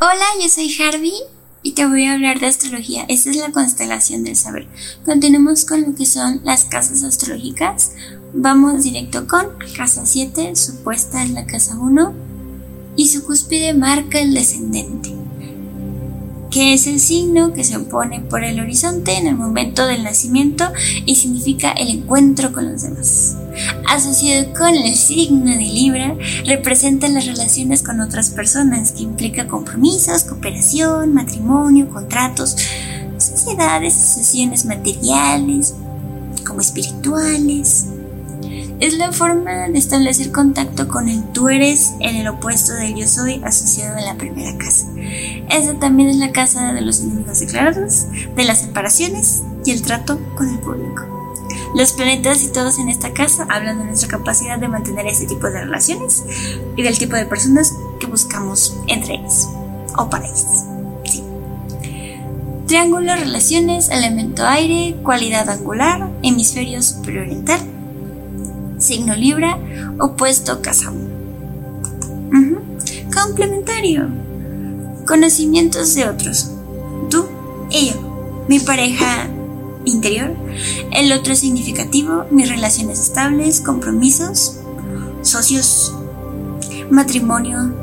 Hola, yo soy Harvey y te voy a hablar de astrología. Esta es la constelación del saber. Continuamos con lo que son las casas astrológicas. Vamos directo con casa 7, su puesta en la casa 1 y su cúspide marca el descendente que es el signo que se opone por el horizonte en el momento del nacimiento y significa el encuentro con los demás. Asociado con el signo de Libra, representa las relaciones con otras personas, que implica compromisos, cooperación, matrimonio, contratos, sociedades, asociaciones materiales, como espirituales, es la forma de establecer contacto con el tú eres en el opuesto del yo soy asociado a la primera casa. Esa también es la casa de los enemigos declarados, de las separaciones y el trato con el público. Los planetas y todos en esta casa hablan de nuestra capacidad de mantener ese tipo de relaciones y del tipo de personas que buscamos entre ellos o para ellos. Triángulo, relaciones, elemento aire, cualidad angular, hemisferio superior oriental, signo Libra, opuesto casa 1. Complementario. Conocimientos de otros. Tú y yo. Mi pareja interior. El otro significativo. Mis relaciones estables, compromisos, socios, matrimonio,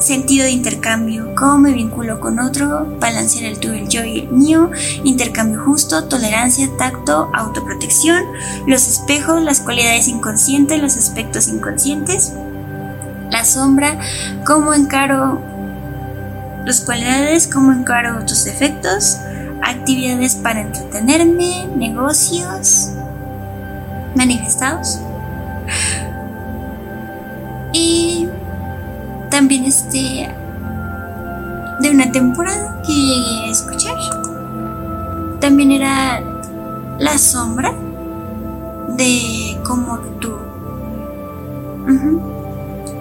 sentido de intercambio, cómo me vinculo con otro, balancear el tuyo, el yo y el mío, intercambio justo, tolerancia, tacto, autoprotección, los espejos, las cualidades inconscientes, los aspectos inconscientes, la sombra, cómo encaro las cualidades, cómo encaro tus defectos, actividades para entretenerme, negocios manifestados. También este de una temporada que llegué a escuchar. También era la sombra de cómo tú.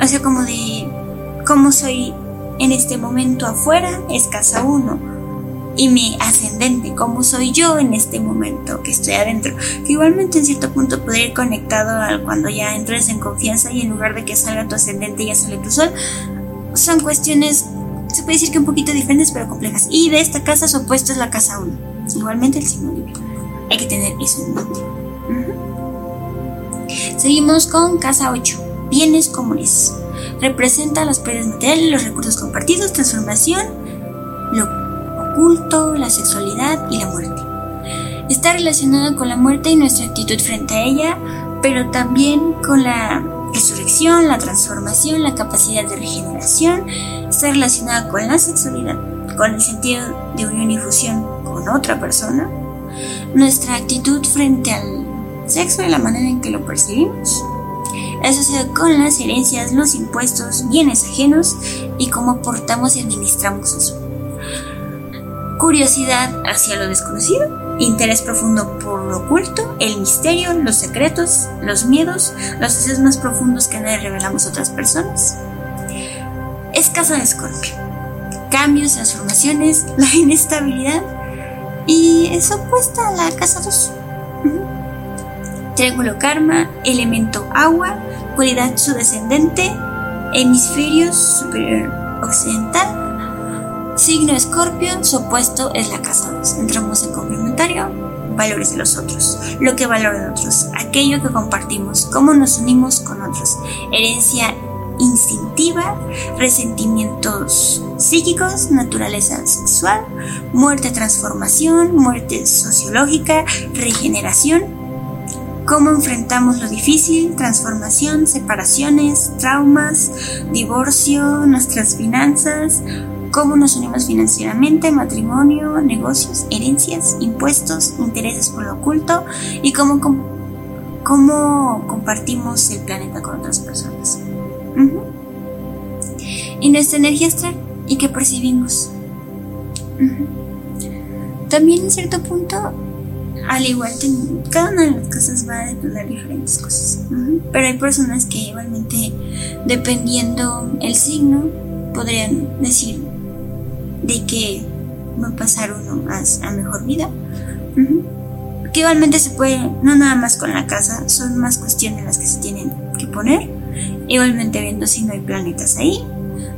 O sea, como de cómo soy en este momento afuera es casa uno. Y mi ascendente, cómo soy yo en este momento que estoy adentro. Que igualmente en cierto punto podría ir conectado a cuando ya entres en confianza y en lugar de que salga tu ascendente ya sale tu sol. Son cuestiones, se puede decir que un poquito diferentes pero complejas. Y de esta casa su opuesto es la casa 1. Igualmente el signo libre. Hay que tener eso en mente. Seguimos con casa 8. Bienes comunes representa las pérdidas materiales, los recursos compartidos, transformación, lo oculto, la sexualidad y la muerte. Está relacionada con la muerte y nuestra actitud frente a ella, pero también con la resurrección, la transformación, la capacidad de regeneración. Está relacionada con la sexualidad, con el sentido de unión y fusión con otra persona, nuestra actitud frente al sexo y la manera en que lo percibimos asociado con las herencias, los impuestos, bienes ajenos y cómo aportamos y administramos eso. Curiosidad hacia lo desconocido, interés profundo por lo oculto, el misterio, los secretos, los miedos, los deseos más profundos que nadie revelamos a otras personas. Es casa. Cambios, transformaciones, la inestabilidad y es opuesta a la casa 2. Triángulo Karma, elemento agua, cualidad su descendente, hemisferio superior occidental, signo Escorpio, su opuesto es la casa 2. Entramos en complementario, valores de los otros, lo que valoran otros, aquello que compartimos, cómo nos unimos con otros, herencia instintiva, resentimientos psíquicos, naturaleza sexual, muerte, transformación, muerte sociológica, regeneración, cómo enfrentamos lo difícil, transformación, separaciones, traumas, divorcio, nuestras finanzas, cómo nos unimos financieramente, matrimonio, negocios, herencias, impuestos, intereses por lo oculto y cómo, cómo compartimos el planeta con otras personas. Y nuestra energía astral y qué percibimos. También en cierto punto al igual que cada una de las cosas va a depender diferentes cosas. Pero hay personas que igualmente, dependiendo el signo, podrían decir de que va a pasar uno más a mejor vida. Que igualmente se puede, no nada más con la casa, son más cuestiones las que se tienen que poner. Igualmente viendo si no hay planetas ahí,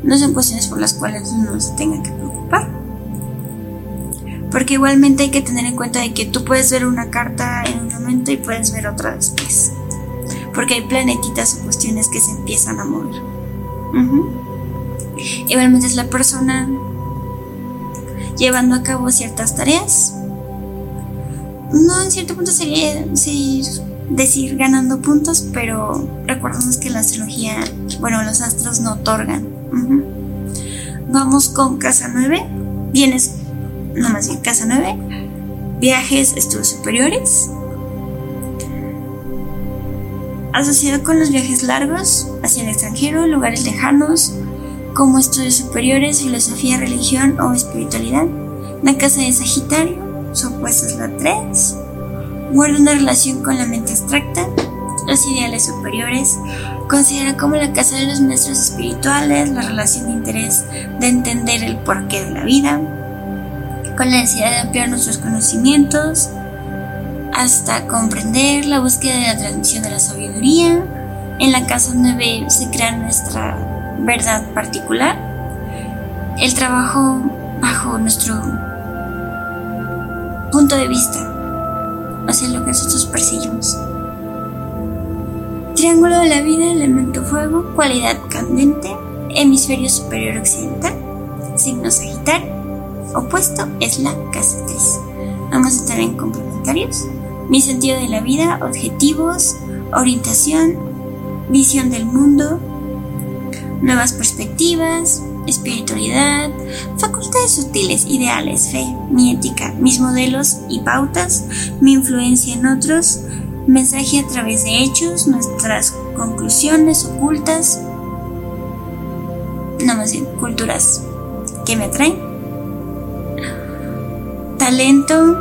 no son cuestiones por las cuales uno se tenga que preocupar. Porque igualmente hay que tener en cuenta de que tú puedes ver una carta en un momento y puedes ver otra después. Porque hay planetitas o cuestiones que se empiezan a mover. Igualmente es la persona llevando a cabo ciertas tareas. No en cierto punto sería decir ganando puntos, pero recordemos que la astrología, bueno, los astros no otorgan. Vamos con casa 9. Vienes, no más bien, casa 9. Viajes, estudios superiores. Asociado con los viajes largos hacia el extranjero, lugares lejanos, como estudios superiores, filosofía, religión o espiritualidad. La casa de Sagitario, su opuesto es la 3 guarda una relación con la mente abstracta, los ideales superiores, considera como la casa de los maestros espirituales, la relación de interés de entender el porqué de la vida, con la necesidad de ampliar nuestros conocimientos, hasta comprender la búsqueda de la transmisión de la sabiduría. En la casa 9 se crea nuestra verdad particular, el trabajo bajo nuestro punto de vista hacia lo que nosotros perseguimos. Triángulo de la vida, elemento fuego, cualidad candente, hemisferio superior occidental, signo sagitario, opuesto es la casa 3. Vamos a estar en complementarios. Mi sentido de la vida, objetivos, orientación, visión del mundo, nuevas perspectivas, espiritualidad, facultades sutiles, ideales, fe, mi ética, mis modelos y pautas, mi influencia en otros, mensaje a través de hechos, nuestras conclusiones ocultas, no más bien culturas que me atraen, talento,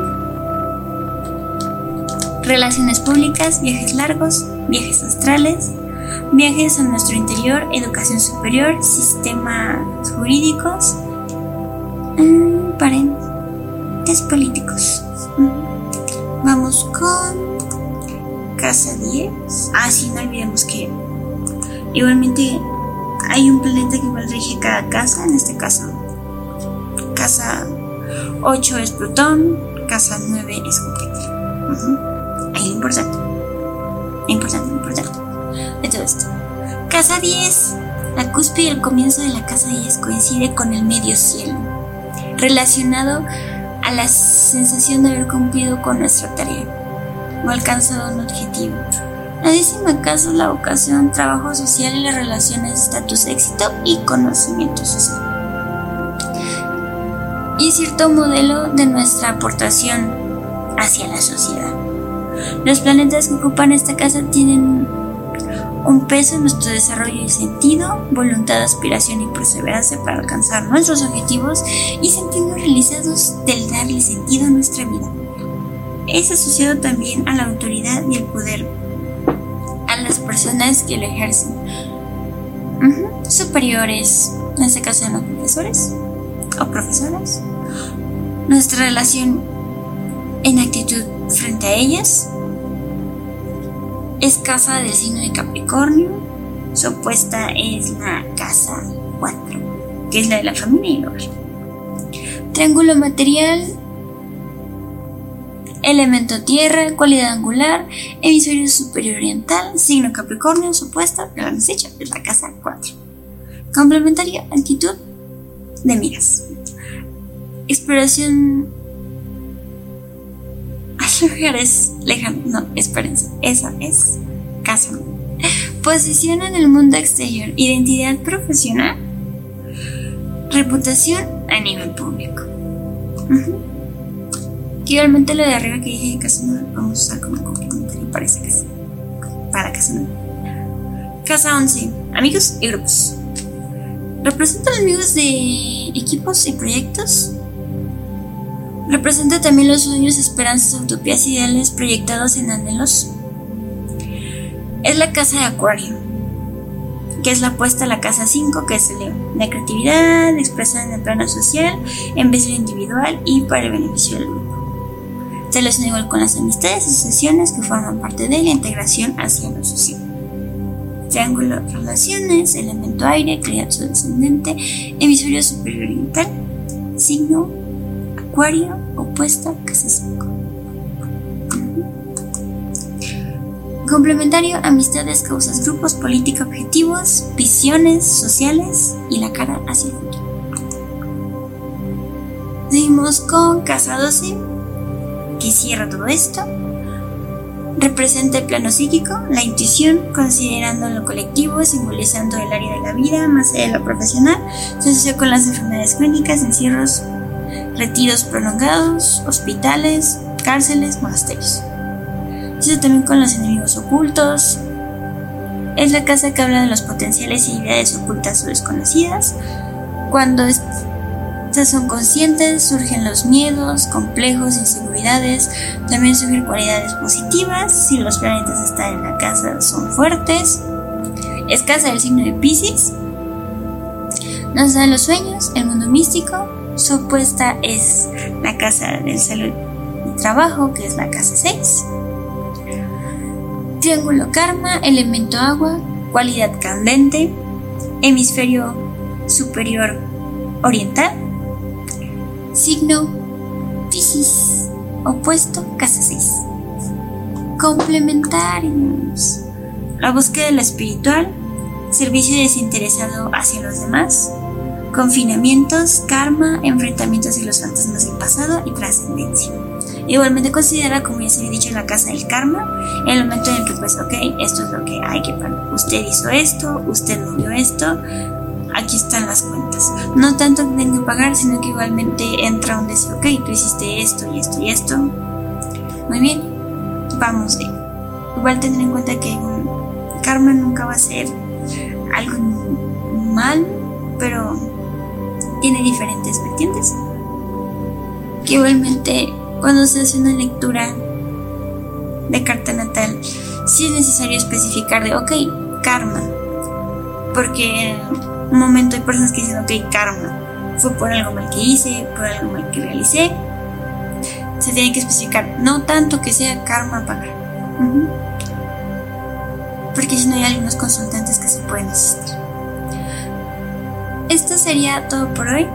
relaciones públicas, viajes largos, viajes astrales, viajes a nuestro interior, educación superior, sistemas jurídicos, mm, parentes políticos. Mm. Vamos con casa 10. Ah, sí, no olvidemos que igualmente hay un planeta que rige cada casa, en este caso. Casa 8 es Plutón, casa 9 es Júpiter. Ahí lo importante. Importante, importante esto. Casa 10. La cúspide del comienzo de la casa 10 coincide con el medio cielo, relacionado a la sensación de haber cumplido con nuestra tarea o alcanzado un objetivo. La décima casa es la vocación, trabajo social y las relaciones, estatus, éxito y conocimiento social. Y cierto modelo de nuestra aportación hacia la sociedad. Los planetas que ocupan esta casa tienen un peso en nuestro desarrollo y sentido, voluntad, aspiración y perseverancia para alcanzar nuestros objetivos y sentirnos realizados del darle sentido a nuestra vida. Es asociado también a la autoridad y el poder, a las personas que lo ejercen. Superiores, en este caso los profesores o profesoras. Nuestra relación en actitud frente a ellas es casa del signo de Capricornio. Su opuesta es la casa 4, que es la de la familia y hogar. Triángulo material, elemento tierra, cualidad angular, hemisferio superior oriental, signo Capricornio, su opuesta, desecha, es la casa 4. Complementaria, actitud de miras. Exploración lugares lejanos. No, espérense. Esa es casa. Posición en el mundo exterior. Identidad profesional. Reputación a nivel público. igualmente lo de arriba que dije de casa nueva vamos a usar como complementario parece que sí. Para casa nueva. Casa 11. Amigos y grupos. Representan amigos de equipos y proyectos Representa también los sueños, esperanzas, utopías, ideales proyectados en anhelos. Es la casa de Acuario, que es la apuesta a la casa 5, que es el león. La creatividad expresada en el plano social, en vez de individual y para el beneficio del grupo. Se relaciona igual con las amistades y asociaciones que forman parte de la integración hacia lo social. Triángulo relaciones, elemento aire, criatura descendente, hemisferio superior oriental, signo acuario, opuesto, casa 5. Complementario, amistades, causas, grupos, política, objetivos, visiones sociales y la cara hacia el futuro. Seguimos con casa 12, que cierra todo esto representa el plano psíquico, la intuición, considerando lo colectivo, simbolizando el área de la vida, más allá de lo profesional, se asocia con las enfermedades crónicas, encierros, retiros prolongados, hospitales, cárceles, monasterios. Se también con los enemigos ocultos. Es la casa que habla de los potenciales y ideas ocultas o desconocidas. Cuando son conscientes, surgen los miedos, complejos, inseguridades, también surgen cualidades positivas, si los planetas están en la casa son fuertes, es casa del signo de Pisces, nos da los sueños, el mundo místico, su opuesta es la casa del salud y trabajo, que es la casa 6. Triángulo karma, elemento agua, cualidad candente, hemisferio superior oriental, Signo Piscis, opuesto casa 6. Complementarios. La búsqueda de lo espiritual, servicio desinteresado hacia los demás, confinamientos, karma, enfrentamientos y los fantasmas del pasado y trascendencia. Igualmente considera, como ya se había dicho, la casa del karma, el momento en el que pues, ok, esto es lo que hay que pagar. Usted hizo esto, usted vio esto, aquí están las cuentas. No tanto que tenga que pagar, sino que igualmente entra un decir, ok, tú hiciste esto y esto y esto. Muy bien, vamos bien. Igual tener en cuenta que karma nunca va a ser algo mal, pero tiene diferentes vertientes. Que igualmente cuando se hace una lectura de carta natal, sí es necesario especificar de, ok, karma, porque un momento hay personas que dicen, ok, karma, fue por algo mal que hice, por algo mal que realicé. Se tiene que especificar, no tanto que sea karma pagar. Porque si no hay algunos consultantes que se pueden asistir. Esto sería todo por hoy.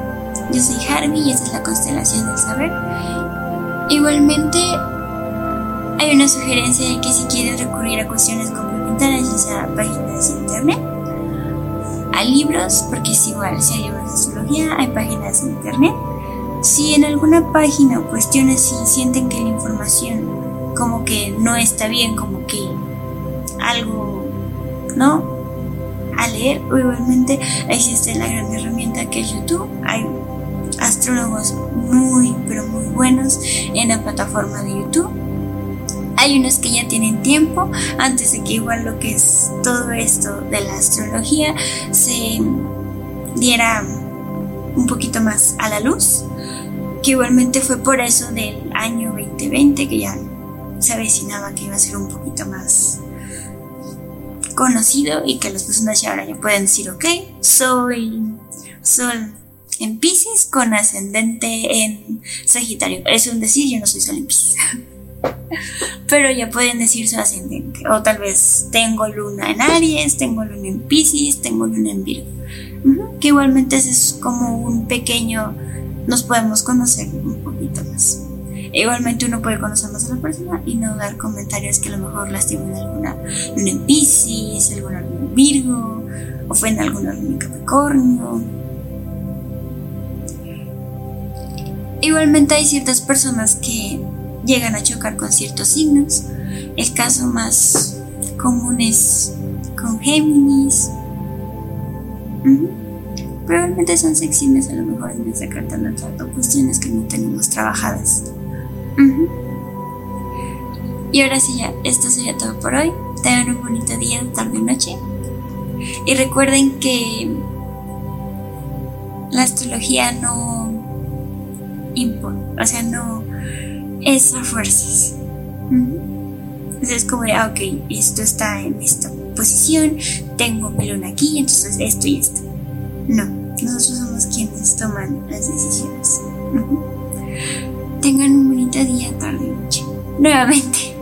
Yo soy Harvey y esta es la constelación del saber. Igualmente, hay una sugerencia de que si quieres recurrir a cuestiones complementarias, ya sea páginas de internet, a libros, porque es igual, si hay libros de astrología, hay páginas de internet. Si en alguna página o cuestiones si sienten que la información como que no está bien, como que algo, ¿no? A leer, o igualmente existe la gran herramienta que es YouTube. Hay astrólogos muy, pero muy buenos en la plataforma de YouTube hay unos que ya tienen tiempo antes de que igual lo que es todo esto de la astrología se diera un poquito más a la luz, que igualmente fue por eso del año 2020 que ya se avecinaba que iba a ser un poquito más conocido y que las personas ya ahora ya pueden decir, ok, soy Sol en Pisces con ascendente en Sagitario. Es un decir, yo no soy Sol en Pisces. pero ya pueden decir su ascendente. O tal vez tengo luna en Aries, tengo luna en Pisces, tengo luna en Virgo. Que igualmente es como un pequeño, nos podemos conocer un poquito más. Igualmente uno puede conocer más a la persona y no dar comentarios que a lo mejor lastimen alguna luna en Pisces, alguna luna en Virgo, o en alguna luna en Capricornio. Igualmente hay ciertas personas que llegan a chocar con ciertos signos. El caso más común es con Géminis. Probablemente son secciones a lo mejor en esta carta natal cuestiones que no tenemos trabajadas. Y ahora sí ya, esto sería todo por hoy. Tengan un bonito día, tarde, noche. Y recuerden que la astrología no impone, o sea, no es a fuerzas. Entonces es como de, ah, ok, esto está en esta posición, tengo mi luna aquí, entonces esto y esto. No, nosotros somos quienes toman las decisiones. Tengan un bonito día, tarde, noche. Nuevamente.